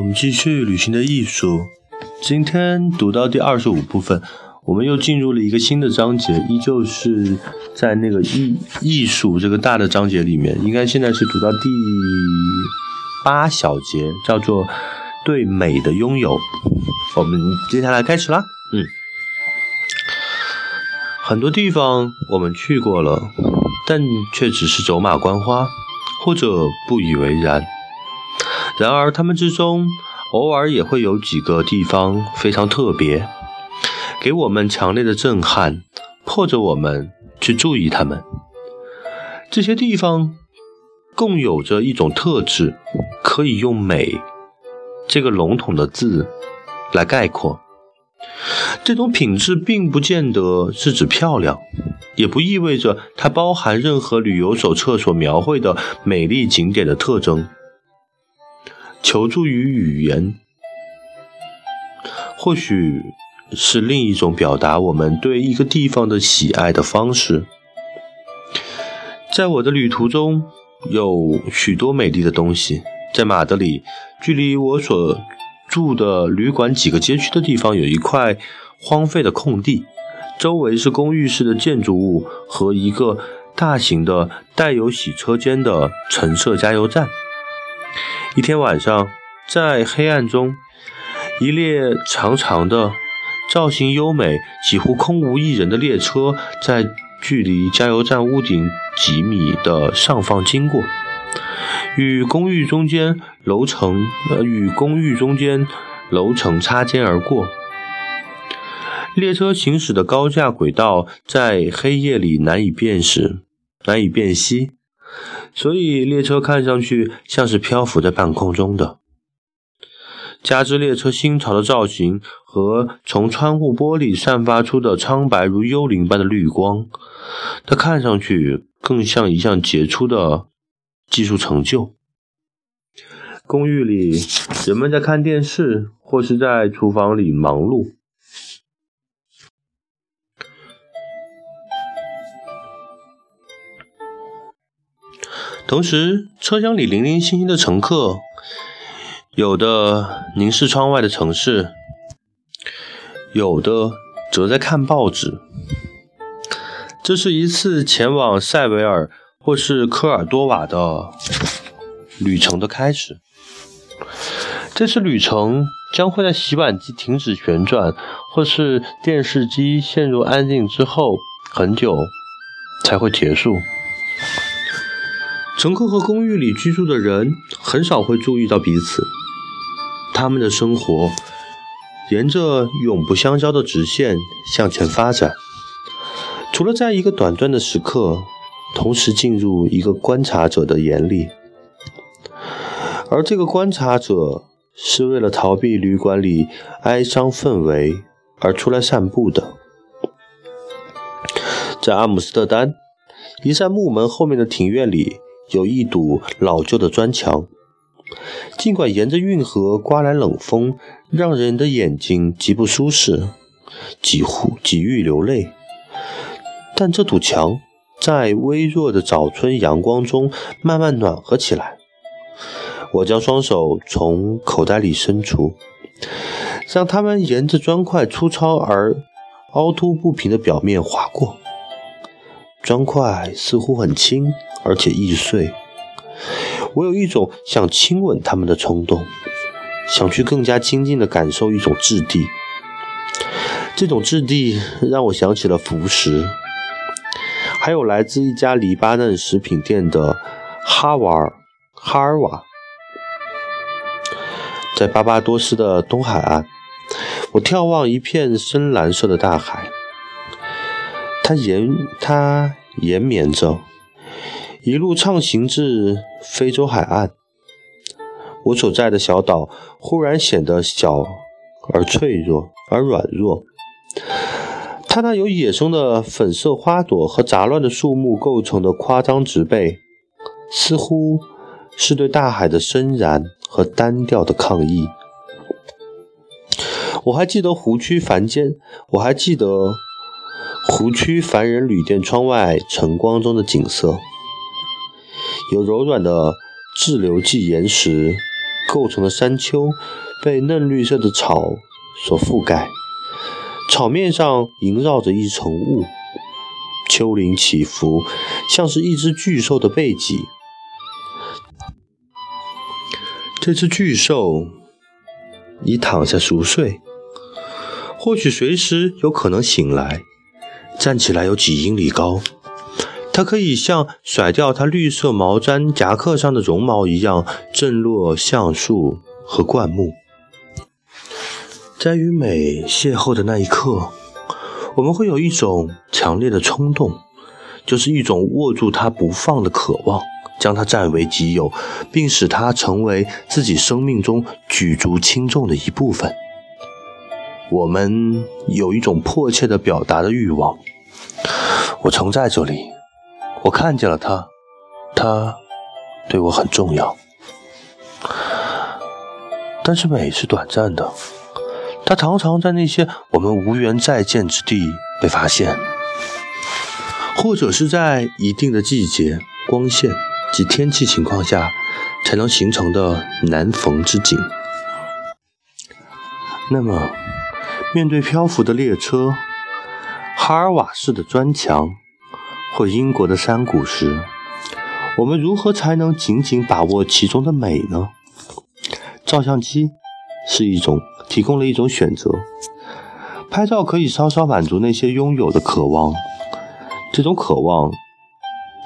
我们继续旅行的艺术。今天读到第二十五部分，我们又进入了一个新的章节，依旧是在那个艺艺术这个大的章节里面。应该现在是读到第八小节，叫做对美的拥有。我们接下来开始啦。嗯，很多地方我们去过了，但却只是走马观花，或者不以为然。然而，他们之中偶尔也会有几个地方非常特别，给我们强烈的震撼，迫着我们去注意它们。这些地方共有着一种特质，可以用“美”这个笼统的字来概括。这种品质并不见得是指漂亮，也不意味着它包含任何旅游手册所描绘的美丽景点的特征。求助于语言，或许是另一种表达我们对一个地方的喜爱的方式。在我的旅途中，有许多美丽的东西。在马德里，距离我所住的旅馆几个街区的地方，有一块荒废的空地，周围是公寓式的建筑物和一个大型的带有洗车间的橙色加油站。一天晚上，在黑暗中，一列长长的、造型优美、几乎空无一人的列车在距离加油站屋顶几米的上方经过，与公寓中间楼层呃与公寓中间楼层擦肩而过。列车行驶的高架轨道在黑夜里难以辨识、难以辨析。所以列车看上去像是漂浮在半空中的，加之列车新潮的造型和从窗户玻璃散发出的苍白如幽灵般的绿光，它看上去更像一项杰出的技术成就。公寓里，人们在看电视，或是在厨房里忙碌。同时，车厢里零零星星的乘客，有的凝视窗外的城市，有的则在看报纸。这是一次前往塞维尔或是科尔多瓦的旅程的开始。这次旅程将会在洗碗机停止旋转，或是电视机陷入安静之后很久才会结束。乘客和公寓里居住的人很少会注意到彼此，他们的生活沿着永不相交的直线向前发展，除了在一个短暂的时刻同时进入一个观察者的眼里，而这个观察者是为了逃避旅馆里哀伤氛围而出来散步的。在阿姆斯特丹，一扇木门后面的庭院里。有一堵老旧的砖墙，尽管沿着运河刮来冷风，让人的眼睛极不舒适，几乎几欲流泪，但这堵墙在微弱的早春阳光中慢慢暖和起来。我将双手从口袋里伸出，让它们沿着砖块粗糙而凹凸不平的表面划过。砖块似乎很轻。而且易碎，我有一种想亲吻它们的冲动，想去更加亲近的感受一种质地。这种质地让我想起了浮石，还有来自一家黎巴嫩食品店的哈瓦尔哈尔瓦。在巴巴多斯的东海岸，我眺望一片深蓝色的大海，它延它延绵着。一路畅行至非洲海岸，我所在的小岛忽然显得小而脆弱而软弱。它那由野生的粉色花朵和杂乱的树木构成的夸张植被，似乎是对大海的深然和单调的抗议。我还记得湖区凡间，我还记得湖区凡人旅店窗外晨光中的景色。有柔软的滞留剂岩石构成的山丘被嫩绿色的草所覆盖，草面上萦绕着一层雾，丘陵起伏，像是一只巨兽的背脊。这只巨兽已躺下熟睡，或许随时有可能醒来，站起来有几英里高。它可以像甩掉它绿色毛毡夹克上的绒毛一样，震落橡树和灌木。在与美邂逅的那一刻，我们会有一种强烈的冲动，就是一种握住它不放的渴望，将它占为己有，并使它成为自己生命中举足轻重的一部分。我们有一种迫切的表达的欲望。我曾在这里。我看见了他，他对我很重要，但是美是短暂的，它常常在那些我们无缘再见之地被发现，或者是在一定的季节、光线及天气情况下才能形成的难逢之景。那么，面对漂浮的列车、哈尔瓦式的砖墙。或英国的山谷时，我们如何才能紧紧把握其中的美呢？照相机是一种提供了一种选择，拍照可以稍稍满足那些拥有的渴望。这种渴望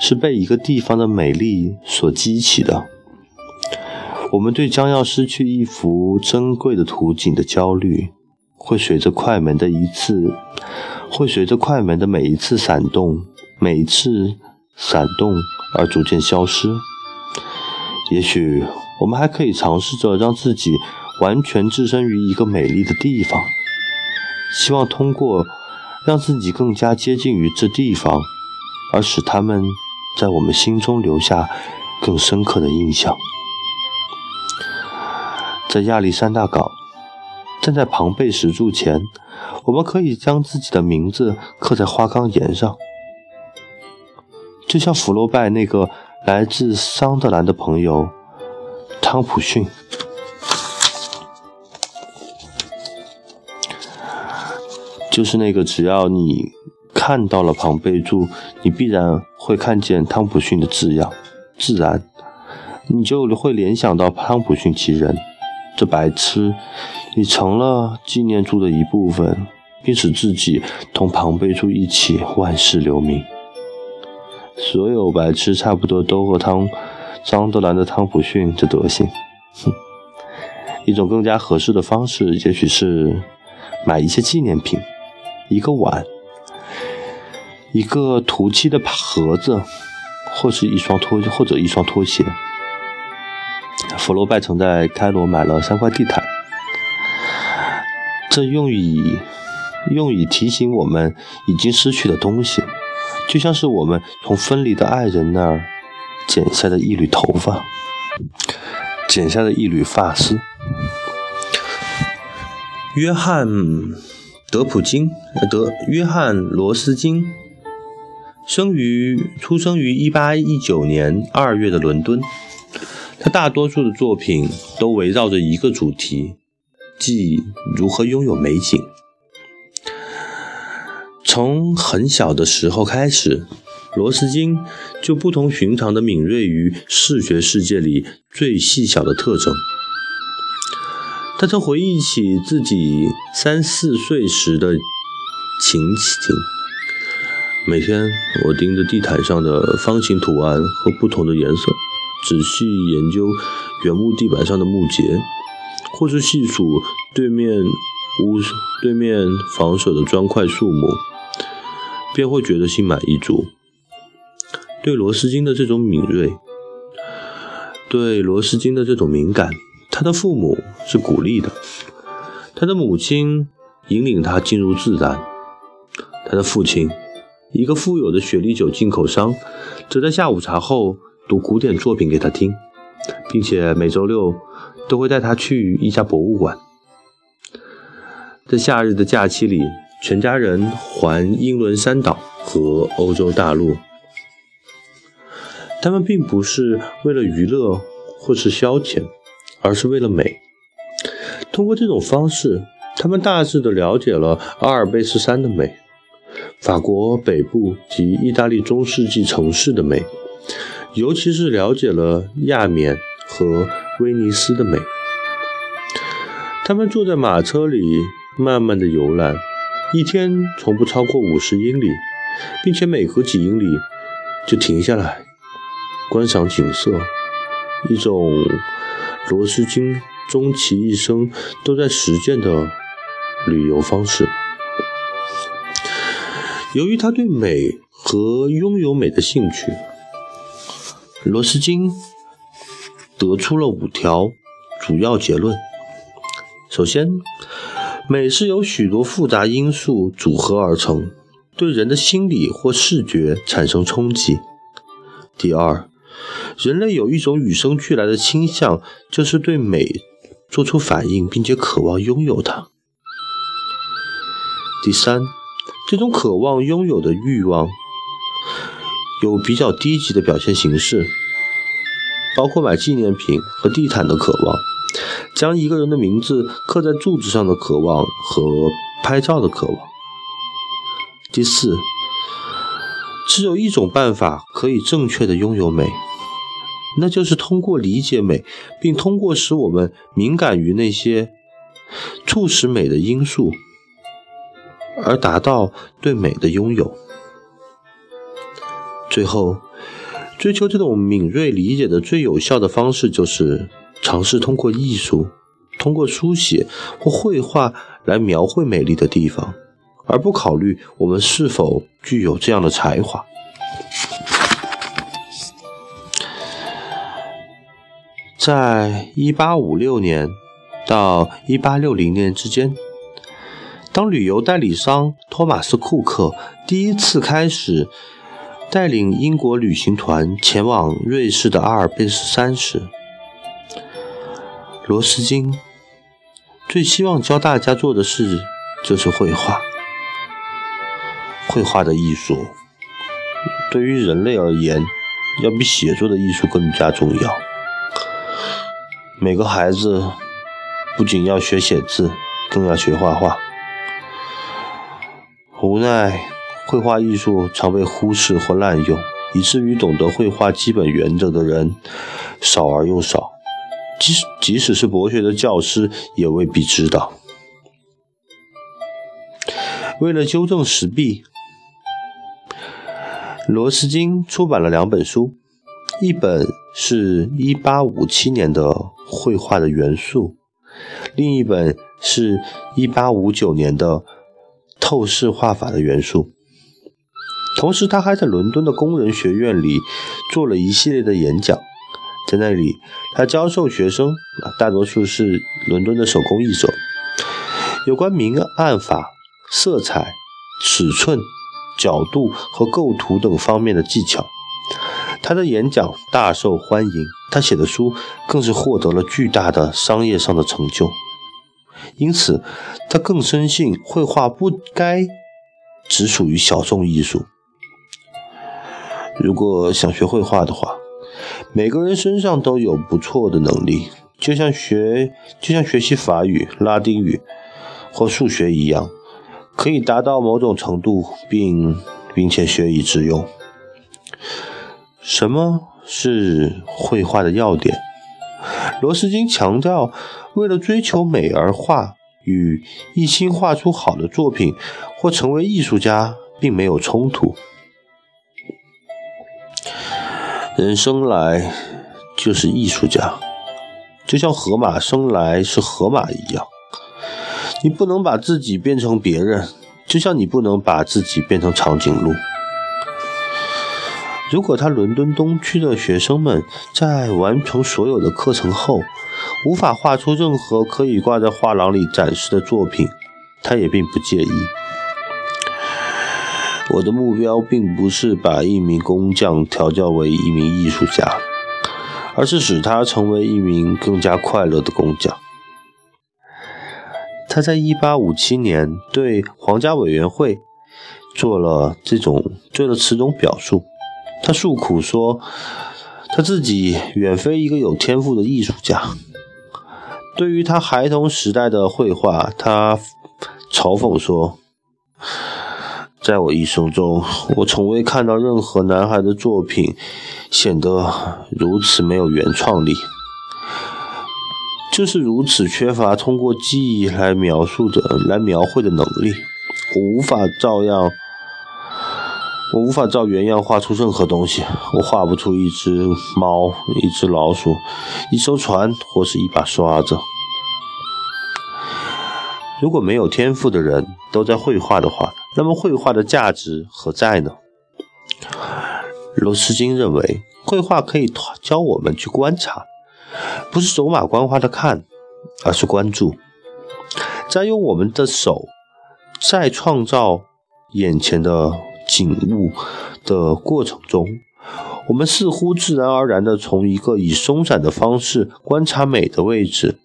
是被一个地方的美丽所激起的。我们对将要失去一幅珍贵的图景的焦虑，会随着快门的一次，会随着快门的每一次闪动。每次闪动而逐渐消失。也许我们还可以尝试着让自己完全置身于一个美丽的地方，希望通过让自己更加接近于这地方，而使他们在我们心中留下更深刻的印象。在亚历山大港，站在庞贝石柱前，我们可以将自己的名字刻在花岗岩上。就像福楼拜那个来自桑德兰的朋友汤普逊，就是那个只要你看到了庞贝柱，你必然会看见汤普逊的字样，自然你就会联想到汤普逊其人。这白痴，你成了纪念柱的一部分，并使自己同庞贝柱一起万世留名。所有白痴差不多都和汤张德兰的汤普逊这德行。哼，一种更加合适的方式，也许是买一些纪念品，一个碗，一个涂漆的盒子，或是一双拖或者一双拖鞋。弗罗拜曾在开罗买了三块地毯，这用以用以提醒我们已经失去的东西。就像是我们从分离的爱人那儿剪下的一缕头发，剪下的一缕发丝。约翰·德普金，德约翰·罗斯金，生于出生于1819年2月的伦敦。他大多数的作品都围绕着一个主题，即如何拥有美景。从很小的时候开始，罗斯金就不同寻常的敏锐于视觉世界里最细小的特征。他曾回忆起自己三四岁时的情景：每天我盯着地毯上的方形图案和不同的颜色，仔细研究原木地板上的木结，或是细数对面屋对面房舍的砖块数目。便会觉得心满意足。对罗斯金的这种敏锐，对罗斯金的这种敏感，他的父母是鼓励的，他的母亲引领他进入自然，他的父亲，一个富有的雪莉酒进口商，则在下午茶后读古典作品给他听，并且每周六都会带他去一家博物馆。在夏日的假期里。全家人环英伦三岛和欧洲大陆，他们并不是为了娱乐或是消遣，而是为了美。通过这种方式，他们大致的了解了阿尔卑斯山的美，法国北部及意大利中世纪城市的美，尤其是了解了亚冕和威尼斯的美。他们坐在马车里，慢慢的游览，一天从不超过五十英里，并且每隔几英里就停下来观赏景色，一种罗斯金终其一生都在实践的旅游方式。由于他对美和拥有美的兴趣，罗斯金得出了五条主要结论。首先，美是由许多复杂因素组合而成，对人的心理或视觉产生冲击。第二，人类有一种与生俱来的倾向，就是对美做出反应，并且渴望拥有它。第三，这种渴望拥有的欲望有比较低级的表现形式，包括买纪念品和地毯的渴望。将一个人的名字刻在柱子上的渴望和拍照的渴望。第四，只有一种办法可以正确的拥有美，那就是通过理解美，并通过使我们敏感于那些促使美的因素，而达到对美的拥有。最后，追求这种敏锐理解的最有效的方式就是。尝试通过艺术，通过书写或绘画来描绘美丽的地方，而不考虑我们是否具有这样的才华。在一八五六年到一八六零年之间，当旅游代理商托马斯·库克第一次开始带领英国旅行团前往瑞士的阿尔卑斯山时，罗斯金最希望教大家做的事就是绘画。绘画的艺术对于人类而言，要比写作的艺术更加重要。每个孩子不仅要学写字，更要学画画。无奈，绘画艺术常被忽视或滥用，以至于懂得绘画基本原则的人少而又少。即使即使是博学的教师，也未必知道。为了纠正时弊，罗斯金出版了两本书，一本是一八五七年的《绘画的元素》，另一本是一八五九年的《透视画法的元素》。同时，他还在伦敦的工人学院里做了一系列的演讲。在那里，他教授学生，啊大多数是伦敦的手工艺者，有关明暗法、色彩、尺寸、角度和构图等方面的技巧。他的演讲大受欢迎，他写的书更是获得了巨大的商业上的成就。因此，他更深信绘画不该只属于小众艺术。如果想学绘画的话，每个人身上都有不错的能力，就像学就像学习法语、拉丁语或数学一样，可以达到某种程度，并并且学以致用。什么是绘画的要点？罗斯金强调，为了追求美而画，与一心画出好的作品或成为艺术家并没有冲突。人生来就是艺术家，就像河马生来是河马一样。你不能把自己变成别人，就像你不能把自己变成长颈鹿。如果他伦敦东区的学生们在完成所有的课程后，无法画出任何可以挂在画廊里展示的作品，他也并不介意。我的目标并不是把一名工匠调教为一名艺术家，而是使他成为一名更加快乐的工匠。他在1857年对皇家委员会做了这种做了此种表述。他诉苦说，他自己远非一个有天赋的艺术家，对于他孩童时代的绘画，他嘲讽说：“在我一生中，我从未看到任何男孩的作品显得如此没有原创力，就是如此缺乏通过记忆来描述的、来描绘的能力。我无法照样。”我无法照原样画出任何东西，我画不出一只猫、一只老鼠、一艘船或是一把刷子。如果没有天赋的人都在绘画的话，那么绘画的价值何在呢？罗斯金认为，绘画可以教我们去观察，不是走马观花的看，而是关注，再用我们的手再创造眼前的。景物的过程中，我们似乎自然而然地从一个以松散的方式观察美的位置，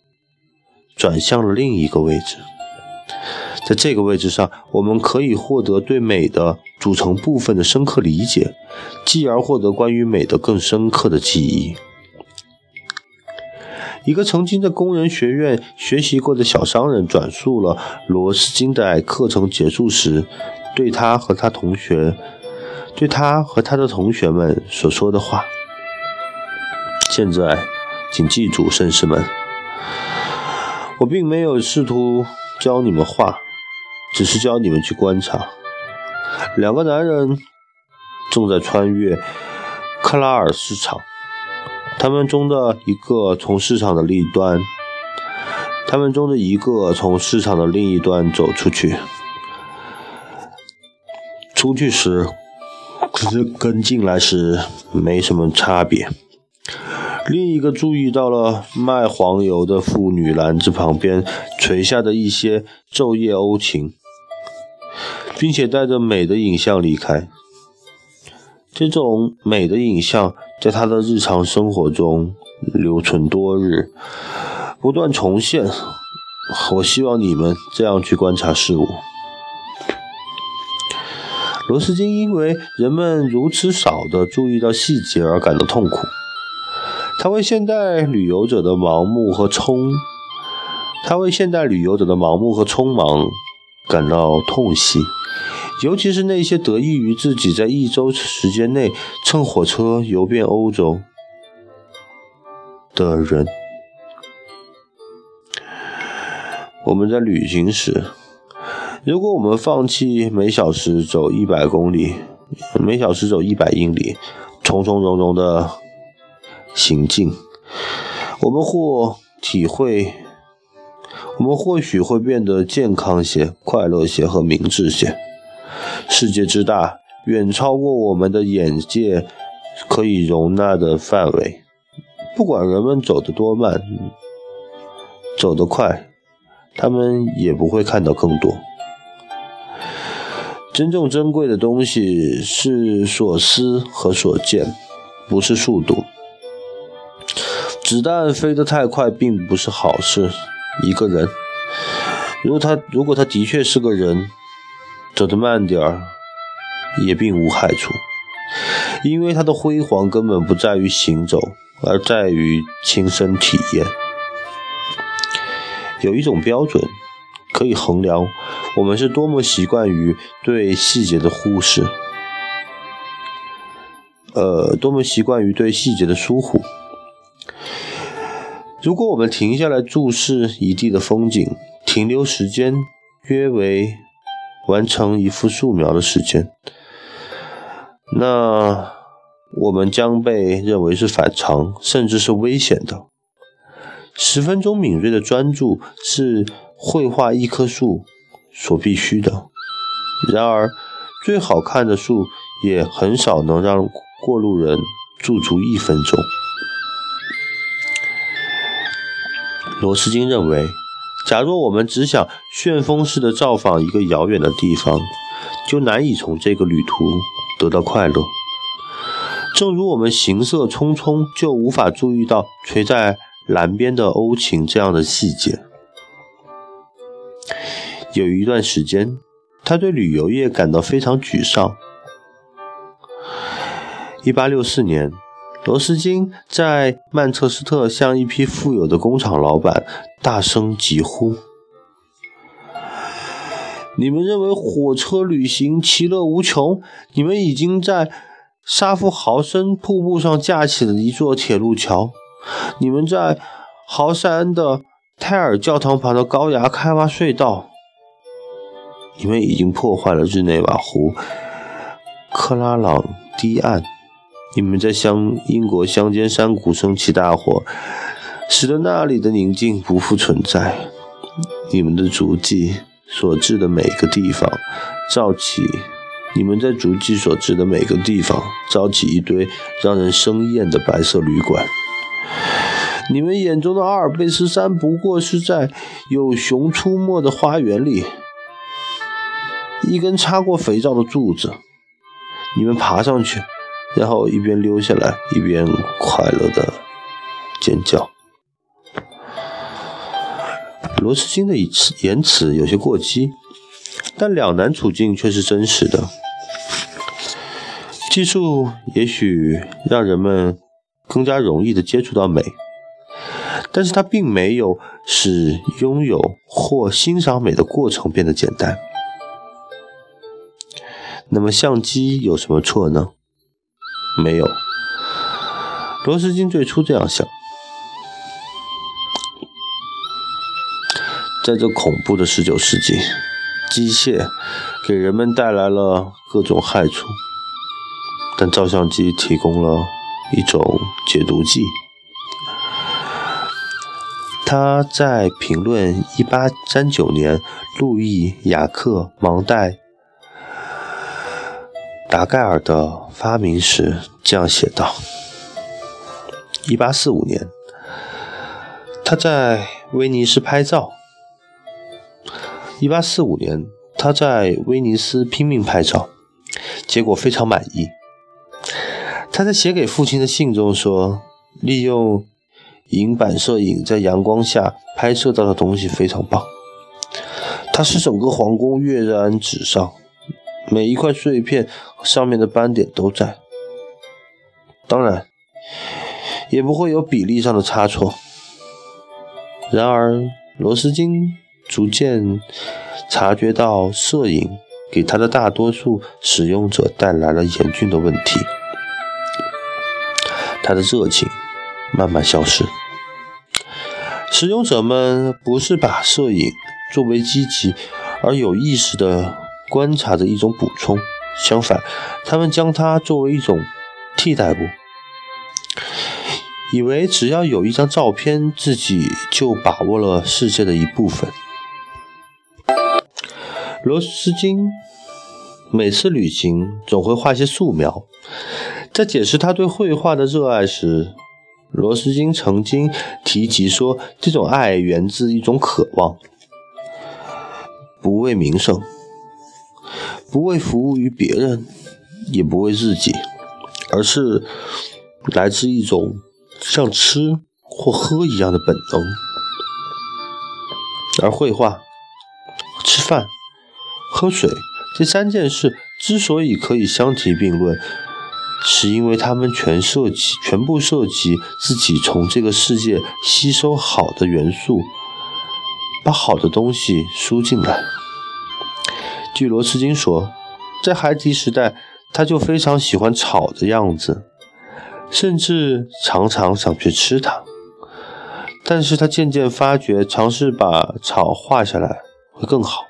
转向了另一个位置。在这个位置上，我们可以获得对美的组成部分的深刻理解，继而获得关于美的更深刻的记忆。一个曾经在工人学院学习过的小商人转述了罗斯金在课程结束时。对他和他同学，对他和他的同学们所说的话。现在，请记住，绅士们，我并没有试图教你们画，只是教你们去观察。两个男人正在穿越克拉尔市场，他们中的一个从市场的另一端，他们中的一个从市场的另一端走出去。出去时，可是跟进来时没什么差别。另一个注意到了卖黄油的妇女篮子旁边垂下的一些昼夜欧芹，并且带着美的影像离开。这种美的影像在他的日常生活中留存多日，不断重现。我希望你们这样去观察事物。罗斯金因为人们如此少的注意到细节而感到痛苦，他为现代旅游者的盲目和匆，他为现代旅游者的盲目和匆忙感到痛惜，尤其是那些得益于自己在一周时间内乘火车游遍欧洲的人。我们在旅行时。如果我们放弃每小时走一百公里，每小时走一百英里，从从容容的行进，我们或体会，我们或许会变得健康些、快乐些和明智些。世界之大，远超过我们的眼界可以容纳的范围。不管人们走得多慢，走得快，他们也不会看到更多。真正珍贵的东西是所思和所见，不是速度。子弹飞得太快并不是好事。一个人，如果他如果他的确是个人，走得慢点儿也并无害处，因为他的辉煌根本不在于行走，而在于亲身体验。有一种标准。可以衡量我们是多么习惯于对细节的忽视，呃，多么习惯于对细节的疏忽。如果我们停下来注视一地的风景，停留时间约为完成一幅素描的时间，那我们将被认为是反常，甚至是危险的。十分钟敏锐的专注是。绘画一棵树所必须的。然而，最好看的树也很少能让过路人驻足一分钟。罗斯金认为，假若我们只想旋风式的造访一个遥远的地方，就难以从这个旅途得到快乐。正如我们行色匆匆，就无法注意到垂在蓝边的欧芹这样的细节。有一段时间，他对旅游业感到非常沮丧。1864年，罗斯金在曼彻斯特向一批富有的工厂老板大声疾呼：“你们认为火车旅行其乐无穷？你们已经在沙夫豪森瀑布上架起了一座铁路桥，你们在豪塞恩的泰尔教堂旁的高崖开挖隧道，你们已经破坏了日内瓦湖克拉朗堤岸。”你们在乡英国乡间山谷升起大火，使得那里的宁静不复存在。你们的足迹所至的每个地方，造起你们在足迹所至的每个地方，造起一堆让人生厌的白色旅馆。你们眼中的阿尔卑斯山，不过是在有熊出没的花园里一根插过肥皂的柱子。你们爬上去。然后一边溜下来，一边快乐的尖叫。罗斯金的言辞有些过激，但两难处境却是真实的。技术也许让人们更加容易的接触到美，但是它并没有使拥有或欣赏美的过程变得简单。那么相机有什么错呢？没有，罗斯金最初这样想。在这恐怖的十九世纪，机械给人们带来了各种害处，但照相机提供了一种解毒剂。他在评论1839年路易·雅克·芒代。达盖尔的发明时这样写道：1845年，他在威尼斯拍照。1845年，他在威尼斯拼命拍照，结果非常满意。他在写给父亲的信中说：“利用银板摄影在阳光下拍摄到的东西非常棒，它使整个皇宫跃然纸上。”每一块碎片和上面的斑点都在，当然也不会有比例上的差错。然而，罗斯金逐渐察觉到，摄影给他的大多数使用者带来了严峻的问题。他的热情慢慢消失，使用者们不是把摄影作为积极而有意识的。观察的一种补充，相反，他们将它作为一种替代物，以为只要有一张照片，自己就把握了世界的一部分。罗斯金每次旅行总会画些素描，在解释他对绘画的热爱时，罗斯金曾经提及说，这种爱源自一种渴望，不为名声。不为服务于别人，也不为自己，而是来自一种像吃或喝一样的本能。而绘画、吃饭、喝水这三件事之所以可以相提并论，是因为它们全涉及、全部涉及自己从这个世界吸收好的元素，把好的东西输进来。据罗斯金说，在孩提时代，他就非常喜欢草的样子，甚至常常想去吃它。但是他渐渐发觉，尝试把草画下来会更好。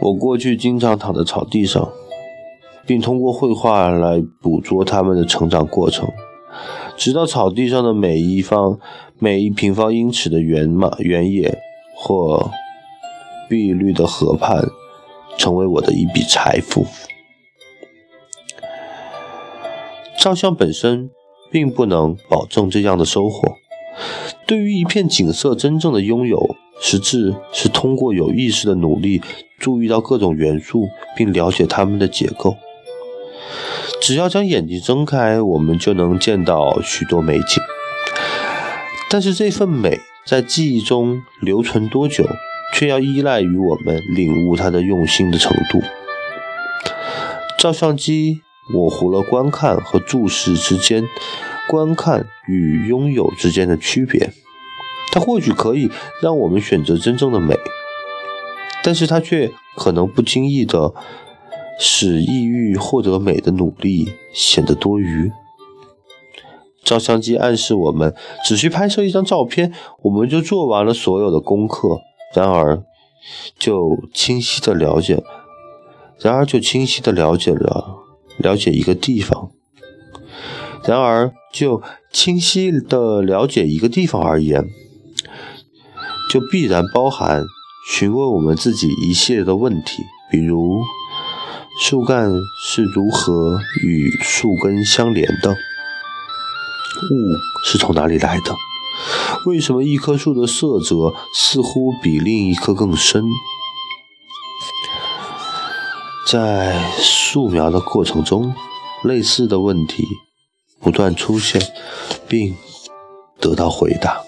我过去经常躺在草地上，并通过绘画来捕捉它们的成长过程，直到草地上的每一方、每一平方英尺的原马原野或。碧绿的河畔，成为我的一笔财富。照相本身并不能保证这样的收获。对于一片景色真正的拥有，实质是通过有意识的努力，注意到各种元素，并了解它们的结构。只要将眼睛睁开，我们就能见到许多美景。但是这份美在记忆中留存多久？却要依赖于我们领悟它的用心的程度。照相机模糊了观看和注视之间、观看与拥有之间的区别。它或许可以让我们选择真正的美，但是它却可能不经意的使意欲获得美的努力显得多余。照相机暗示我们，只需拍摄一张照片，我们就做完了所有的功课。然而，就清晰的了解，然而就清晰的了解了了解一个地方。然而，就清晰的了解一个地方而言，就必然包含询问我们自己一系列的问题，比如树干是如何与树根相连的。雾是从哪里来的？为什么一棵树的色泽似乎比另一棵更深？在素描的过程中，类似的问题不断出现，并得到回答。